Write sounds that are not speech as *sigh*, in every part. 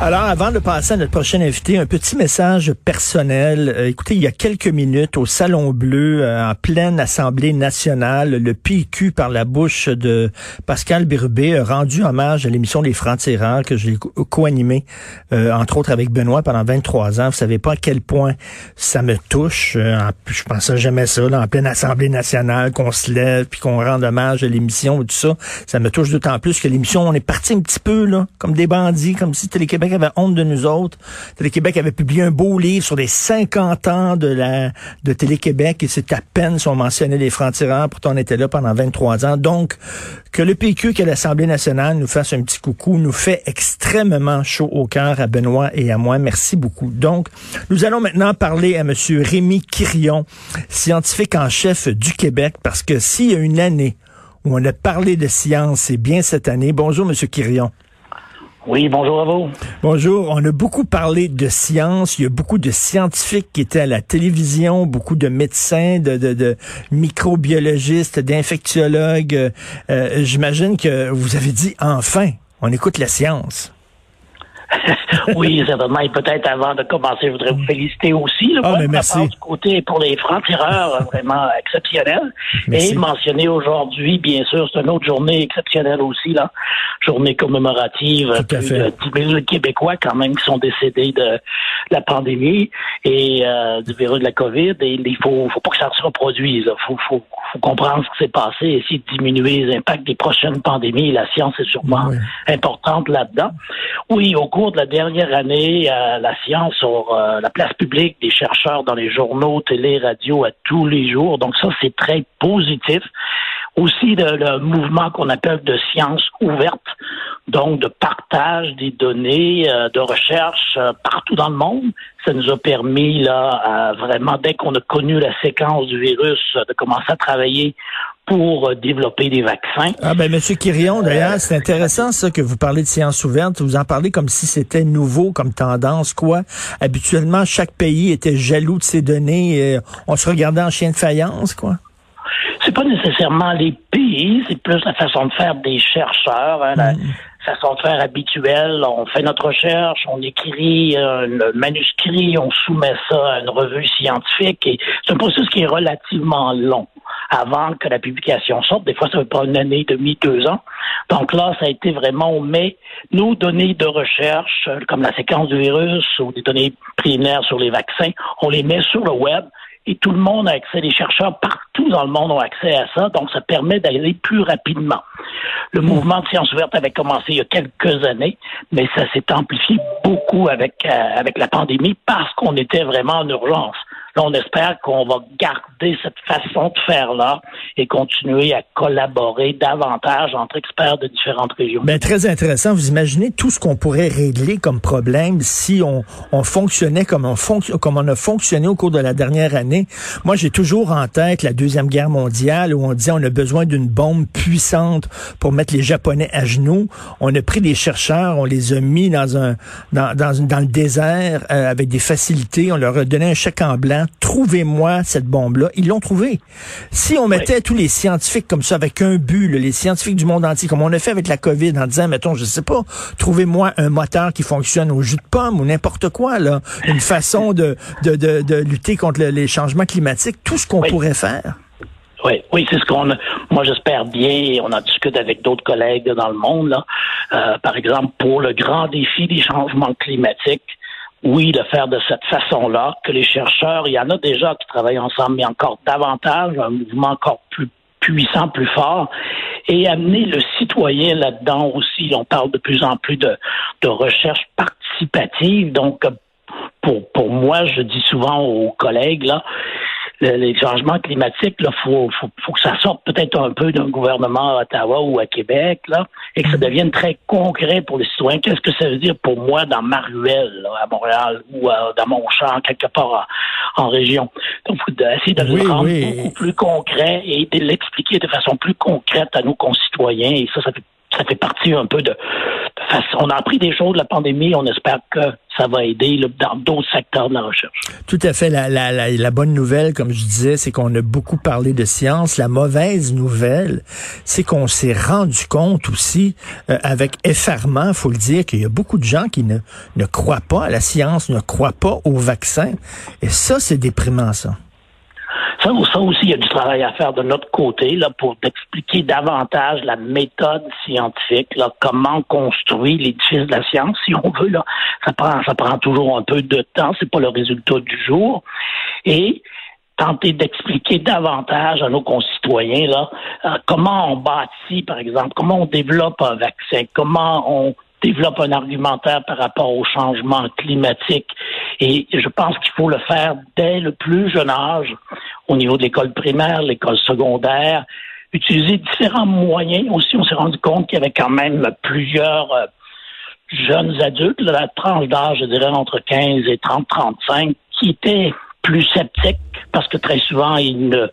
Alors, avant de passer à notre prochain invité, un petit message personnel. Euh, écoutez, il y a quelques minutes, au Salon Bleu, euh, en pleine Assemblée nationale, le PQ, par la bouche de Pascal Birubé, a rendu hommage à l'émission Les Francs-Tireurs que j'ai co- co-animée, euh, entre autres avec Benoît pendant 23 ans. Vous savez pas à quel point ça me touche. Euh, je pensais jamais ça, là, en pleine Assemblée nationale, qu'on se lève puis qu'on rende hommage à l'émission et tout ça. Ça me touche d'autant plus que l'émission, on est parti un petit peu, là, comme des bandits, comme si Télé-Québec avait honte de nous autres. Télé-Québec avait publié un beau livre sur les 50 ans de la de Télé-Québec et c'est à peine si on mentionnait les francs-tireurs, pourtant on était là pendant 23 ans. Donc, que le PQ, que l'Assemblée nationale nous fasse un petit coucou, nous fait extrêmement chaud au cœur à Benoît et à moi. Merci beaucoup. Donc, nous allons maintenant parler à Monsieur Rémi Quirion, scientifique en chef du Québec, parce que s'il y a une année où on a parlé de science, c'est bien cette année. Bonjour, Monsieur Quirion. Oui, bonjour à vous. Bonjour. On a beaucoup parlé de science. Il y a beaucoup de scientifiques qui étaient à la télévision, beaucoup de médecins, de, de, de microbiologistes, d'infectiologues. Euh, euh, J'imagine que vous avez dit enfin, on écoute la science. *laughs* Oui, certainement. Et peut-être avant de commencer, je voudrais vous féliciter aussi. Là, pour mais ma merci. Du côté pour les francs-tireurs, euh, vraiment exceptionnel. Merci. Et mentionner aujourd'hui, bien sûr, c'est une autre journée exceptionnelle aussi, là. Journée commémorative. Tout à Plus fait. de 10 000 Québécois, quand même, qui sont décédés de la pandémie et euh, du virus de la COVID. Et il faut, faut pas que ça se reproduise. Il faut, faut, faut comprendre ce qui s'est passé et essayer de diminuer les impacts des prochaines pandémies. La science est sûrement Oui. importante là-dedans. Oui, au cours de la dernière année, la science sur euh, la place publique des chercheurs dans les journaux, télé, radio à tous les jours. Donc ça, c'est très positif. Aussi le, mouvement qu'on appelle de science ouverte, donc de partage des données, euh, de recherche euh, partout dans le monde. Ça nous a permis là, vraiment dès qu'on a connu la séquence du virus, de commencer à travailler pour euh, développer des vaccins. Ah ben Monsieur Quirion, d'ailleurs, c'est intéressant ça que vous parlez de science ouverte. Vous en parlez comme si c'était nouveau comme tendance, quoi. Habituellement, chaque pays était jaloux de ses données. Et on se regardait en chien de faïence, quoi. c'est pas nécessairement les pays, c'est plus la façon de faire des chercheurs, hein, la façon de faire habituelle. On fait notre recherche, on écrit un manuscrit, on soumet ça à une revue scientifique et c'est un processus qui est relativement long avant que la publication sorte. Des fois, ça peut pas une année, demi, deux ans. Donc là, ça a été vraiment, on met nos données de recherche, euh, comme la séquence du virus ou des données primaires sur les vaccins, on les met sur le web et tout le monde a accès, les chercheurs partout dans le monde ont accès à ça, donc ça permet d'aller plus rapidement. Le mouvement de science ouverte avait commencé il y a quelques années, mais ça s'est amplifié beaucoup avec, euh, avec la pandémie parce qu'on était vraiment en urgence. Là, on espère qu'on va garder cette façon de faire-là et continuer à collaborer davantage entre experts de différentes régions. Ben, très intéressant. Vous imaginez tout ce qu'on pourrait régler comme problème si on, on fonctionnait comme on, a fonctionné au cours de la dernière année. Moi, j'ai toujours en tête la Deuxième Guerre mondiale où on disait on a besoin d'une bombe puissante pour mettre les Japonais à genoux. On a pris des chercheurs, on les a mis dans un dans le désert euh, avec des facilités. On leur a donné un chèque en blanc. Trouvez-moi cette bombe-là. Ils l'ont trouvée. Si on mettait tous les scientifiques comme ça avec un but, là, les scientifiques du monde entier, comme on a fait avec la COVID, en disant, mettons, je sais pas, trouvez-moi un moteur qui fonctionne au jus de pomme ou n'importe quoi, là, une façon de, de, de, de lutter contre le- les changements climatiques, tout ce qu'on Oui. pourrait faire. Oui, oui, c'est ce qu'on a. Moi, j'espère bien, et on en discute avec d'autres collègues dans le monde, là. Euh, par exemple, pour le grand défi des changements climatiques, oui, de faire de cette façon-là, que les chercheurs, il y en a déjà qui travaillent ensemble, mais encore davantage, un mouvement encore plus puissant, plus fort, et amener le citoyen là-dedans aussi. On parle de plus en plus de, de recherche participative, donc pour, pour moi, je dis souvent aux collègues, là, les changements climatiques, là, faut, faut, faut que ça sorte peut-être un peu d'un gouvernement à Ottawa ou à Québec, là, et que ça devienne très concret pour les citoyens. Qu'est-ce que ça veut dire pour moi dans ma ruelle, là, à Montréal, ou dans mon champ, quelque part en, en région? Donc, faut essayer de Oui, le rendre oui. beaucoup plus concret et de l'expliquer de façon plus concrète à nos concitoyens. Et ça, ça fait ça fait partie un peu de, on a appris des choses la pandémie. On espère que ça va aider dans d'autres secteurs de la recherche. Tout à fait. La, la, la, bonne nouvelle, comme je disais, c'est qu'on a beaucoup parlé de science. La mauvaise nouvelle, c'est qu'on s'est rendu compte aussi, euh, avec effarement, faut le dire, qu'il y a beaucoup de gens qui ne, ne croient pas à la science, ne croient pas au vaccin. Et ça, c'est déprimant, ça. Ça, aussi, il y a du travail à faire de notre côté là, pour expliquer davantage la méthode scientifique, là, comment construire l'édifice de la science, si on veut. Là, ça prend, ça prend toujours un peu de temps, c'est pas le résultat du jour. Et tenter d'expliquer davantage à nos concitoyens là, euh, comment on bâtit, par exemple, comment on développe un vaccin, comment on développe un argumentaire par rapport au changement climatique. Et je pense qu'il faut le faire dès le plus jeune âge, au niveau de l'école primaire, l'école secondaire, utiliser différents moyens. Aussi, on s'est rendu compte qu'il y avait quand même plusieurs euh, jeunes adultes, la tranche d'âge, je dirais, entre 15 et 30, 35, qui étaient plus sceptiques parce que très souvent, ils ne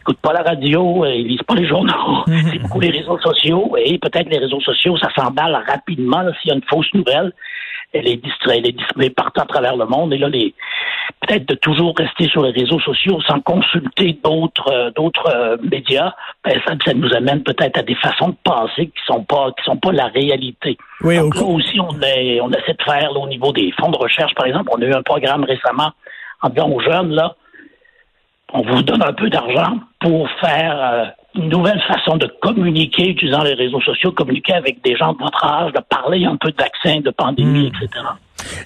écoutent pas la radio, ils lisent pas les journaux, *laughs* c'est beaucoup les réseaux sociaux, et peut-être les réseaux sociaux, ça s'emballe rapidement s'il y a une fausse nouvelle. Elle est distraite, elle est distribuée partout à travers le monde, et là, les, peut-être de toujours rester sur les réseaux sociaux sans consulter d'autres euh, d'autres euh, médias, ben, ça, ça, nous amène peut-être à des façons de penser qui sont pas qui sont pas la réalité. Oui, Donc, là aussi, on, est, on essaie de faire au niveau des fonds de recherche, par exemple, on a eu un programme récemment en disant aux jeunes, là, on vous donne un peu d'argent pour faire euh, une nouvelle façon de communiquer, utilisant les réseaux sociaux, communiquer avec des gens de votre âge, de parler un peu de vaccins, de pandémie, hmm. etc.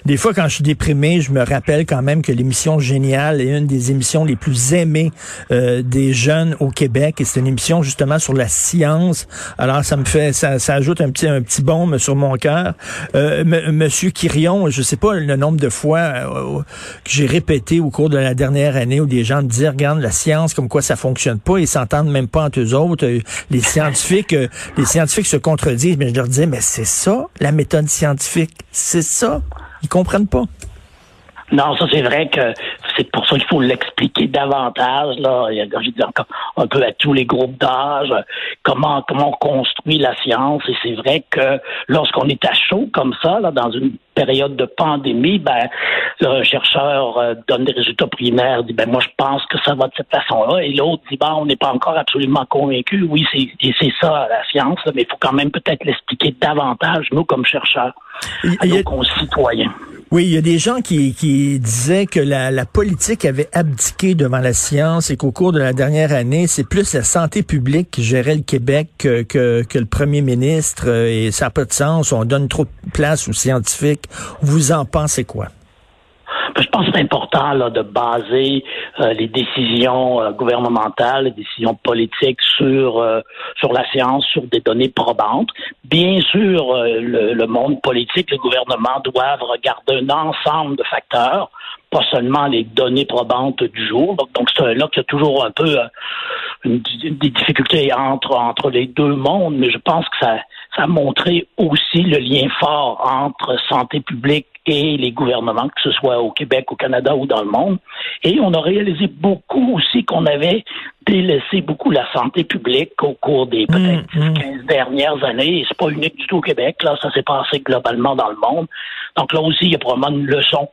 Des fois, quand je suis déprimé, je me rappelle quand même que l'émission Géniale est une des émissions les plus aimées euh, des jeunes au Québec. Et c'est une émission justement sur la science. Alors, ça me fait, ça, ça ajoute un petit, un petit baume sur mon cœur. Euh, Monsieur Quirion, je sais pas le nombre de fois euh, que j'ai répété au cours de la dernière année où des gens me disent, regarde la science, comme quoi ça fonctionne pas, ils s'entendent même pas entre eux autres. Euh, les scientifiques, les scientifiques se contredisent. Mais je leur disais, mais c'est ça la méthode scientifique, c'est ça. Ils comprennent pas. Non, ça c'est vrai que c'est pour ça qu'il faut l'expliquer davantage. Là, j'ai dit encore un peu à tous les groupes d'âge comment comment on construit la science. Et c'est vrai que lorsqu'on est à chaud comme ça, là, dans une période de pandémie, ben le chercheur euh, donne des résultats primaires, dit ben moi je pense que ça va de cette façon-là, et l'autre dit ben on n'est pas encore absolument convaincu. Oui, c'est c'est ça la science, mais il faut quand même peut-être l'expliquer davantage nous comme chercheurs à nos concitoyens. Oui, il y a des gens qui, disaient que la, politique avait abdiqué devant la science et qu'au cours de la dernière année, c'est plus la santé publique qui gérait le Québec que, que, que le premier ministre euh, et ça n'a pas de sens. On donne trop de place aux scientifiques. Vous en pensez quoi? Je pense que c'est important là, de baser euh, les décisions euh, gouvernementales, les décisions politiques sur euh, sur la science, sur des données probantes. Bien sûr, le, le, monde politique, le gouvernement doivent regarder un ensemble de facteurs, pas seulement les données probantes du jour. Donc, c'est là qu'il y a toujours un peu une, des difficultés entre entre les deux mondes, mais je pense que ça ça a montré aussi le lien fort entre santé publique et les gouvernements, que ce soit au Québec, au Canada ou dans le monde. Et on a réalisé beaucoup aussi qu'on avait délaissé beaucoup la santé publique au cours des mmh, peut-être 10-15 mmh. dernières années. Et c'est pas unique du tout au Québec. Là, ça s'est passé globalement dans le monde. Donc là aussi, il y a probablement une leçon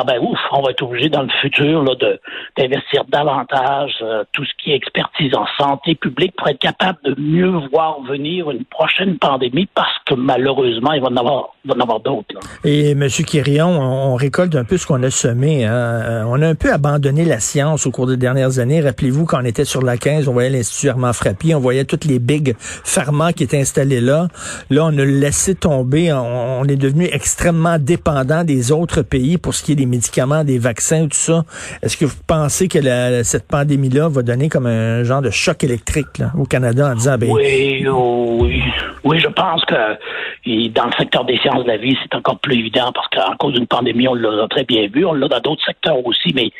ben ouf, on va être obligé dans le futur là, de, d'investir davantage euh, tout ce qui est expertise en santé publique pour être capable de mieux voir venir une prochaine pandémie parce que malheureusement, il va en avoir, il va en avoir d'autres. Et M. Quirion, on, récolte un peu ce qu'on a semé. Hein. Euh, on a un peu abandonné la science au cours des dernières années. Rappelez-vous, quand on était sur la 15, on voyait l'Institut Armand Frappier, on voyait toutes les big pharma qui étaient installés là. Là, on a laissé tomber. On, on est devenu extrêmement dépendant des autres pays pour ce qui est des médicaments, des vaccins, tout ça. Est-ce que vous pensez que cette pandémie-là va donner comme un genre de choc électrique au Canada en disant... Ben, oui, oui, oui, je pense que dans le secteur des sciences de la vie, c'est encore plus évident parce qu'en cause d'une pandémie, on l'a très bien vu, on l'a dans d'autres secteurs aussi, mais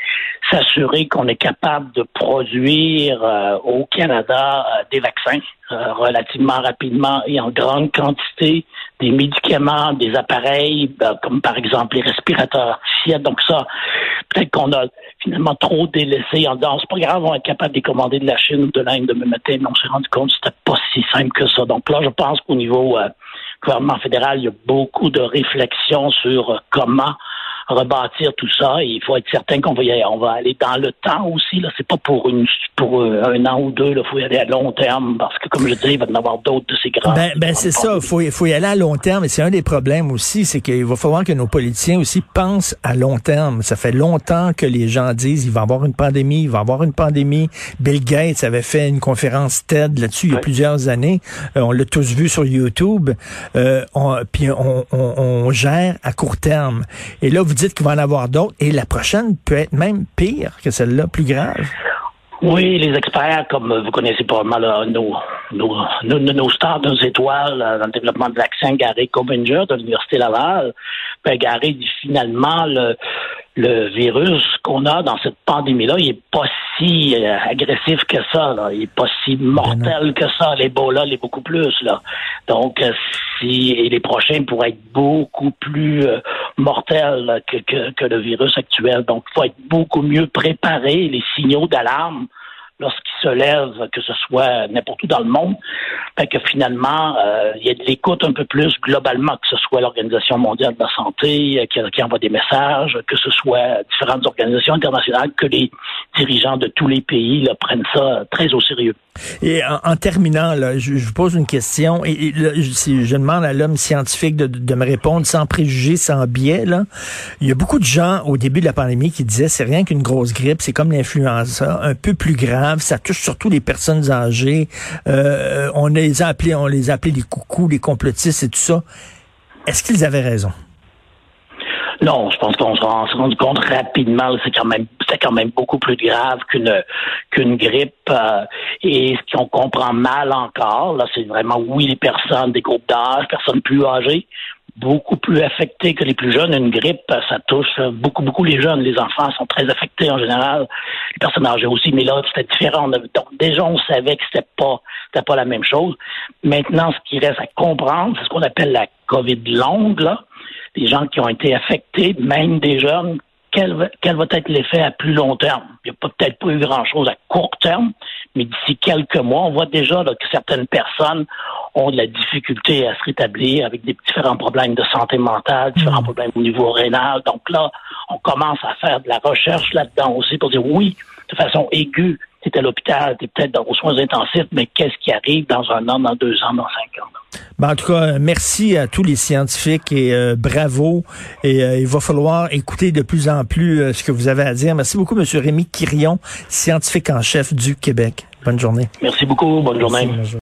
s'assurer qu'on est capable de produire euh, au Canada euh, des vaccins euh, relativement rapidement et en grande quantité, des médicaments, des appareils, ben, comme par exemple les respirateurs. Donc ça, peut-être qu'on a finalement trop délaissés en disant c'est pas grave, on va être capable de les commander de la Chine ou de l'Inde demain matin, mais on s'est rendu compte que c'était pas si simple que ça. Donc là, je pense qu'au niveau euh, gouvernement fédéral, il y a beaucoup de réflexions sur euh, comment rebâtir tout ça. Et il faut être certain qu'on va y aller. On va aller dans le temps aussi. Là, c'est pas pour une pour euh, un an ou deux. Il faut y aller à long terme parce que, comme je dis, il va y en avoir d'autres de ces grands. Ben, ben c'est ça. Il faut, faut y aller à long terme. Et c'est un des problèmes aussi, c'est qu'il va falloir que nos politiciens aussi pensent à long terme. Ça fait longtemps que les gens disent il va y avoir une pandémie, il va y avoir une pandémie. Bill Gates avait fait une conférence TED là-dessus il y a plusieurs années. Euh, on l'a tous vu sur YouTube. Euh, on, puis on, on, on, gère à court terme. Et là, vous dites qu'il va en avoir d'autres. Et la prochaine peut être même pire que celle-là, plus grave. Oui, les experts, comme vous connaissez probablement nos, nos, nos, nos, stars, nos étoiles dans le développement de vaccins, Gary Cobinger de l'Université Laval, ben Gary dit finalement le, le virus qu'on a dans cette pandémie-là, il est pas si euh, agressif que ça. Là. Il est pas si mortel que ça. L'Ebola l'est beaucoup plus. Là. Donc, euh, si et les prochains pourraient être beaucoup plus euh, mortels que, que, que, le virus actuel. Donc, il faut être beaucoup mieux préparé. Les signaux d'alarme lorsqu'il se lève, que ce soit n'importe où dans le monde, fait que finalement, euh, il y a de l'écoute un peu plus globalement, que ce soit l'Organisation mondiale de la santé euh, qui, envoie des messages, que ce soit différentes organisations internationales, que les dirigeants de tous les pays prennent ça très au sérieux. Et en, terminant, je, vous pose une question, et, je, demande à l'homme scientifique de, de, me répondre sans préjugés, sans biais. Là. Il y a beaucoup de gens au début de la pandémie qui disaient c'est rien qu'une grosse grippe, c'est comme l'influenza, un peu plus grave, ça touche surtout les personnes âgées. Euh, on les a appelés, on les a les coucous, les complotistes et tout ça. Est-ce qu'ils avaient raison? Non, je pense qu'on s'est rendu compte rapidement, c'est quand même c'est quand même beaucoup plus grave qu'une qu'une grippe. Euh, et ce qu'on comprend mal encore, là, c'est vraiment oui les personnes des groupes d'âge, personnes plus âgées, beaucoup plus affectées que les plus jeunes. Une grippe, ça touche beaucoup, beaucoup les jeunes. Les enfants sont très affectés en général. Les personnes âgées aussi, mais là, c'était différent. Donc, déjà, on savait que c'était pas, c'était pas la même chose. Maintenant, ce qui reste à comprendre, c'est ce qu'on appelle la COVID longue, là des gens qui ont été affectés, même des jeunes, quel va, quel va être l'effet à plus long terme? Il n'y a peut-être pas eu grand-chose à court terme, mais d'ici quelques mois, on voit déjà là, que certaines personnes ont de la difficulté à se rétablir avec des différents problèmes de santé mentale, différents mmh. problèmes au niveau rénal. Donc là, on commence à faire de la recherche là-dedans aussi pour dire oui, de façon aiguë, tu es à l'hôpital, tu es peut-être aux soins intensifs, mais qu'est-ce qui arrive dans un an, dans deux ans, dans cinq ans? Ben, en tout cas, merci à tous les scientifiques et euh, bravo. Et euh, il va falloir écouter de plus en plus euh, ce que vous avez à dire. Merci beaucoup, M. Rémi Quirion, scientifique en chef du Québec. Bonne journée. Merci beaucoup. Bonne journée. Merci,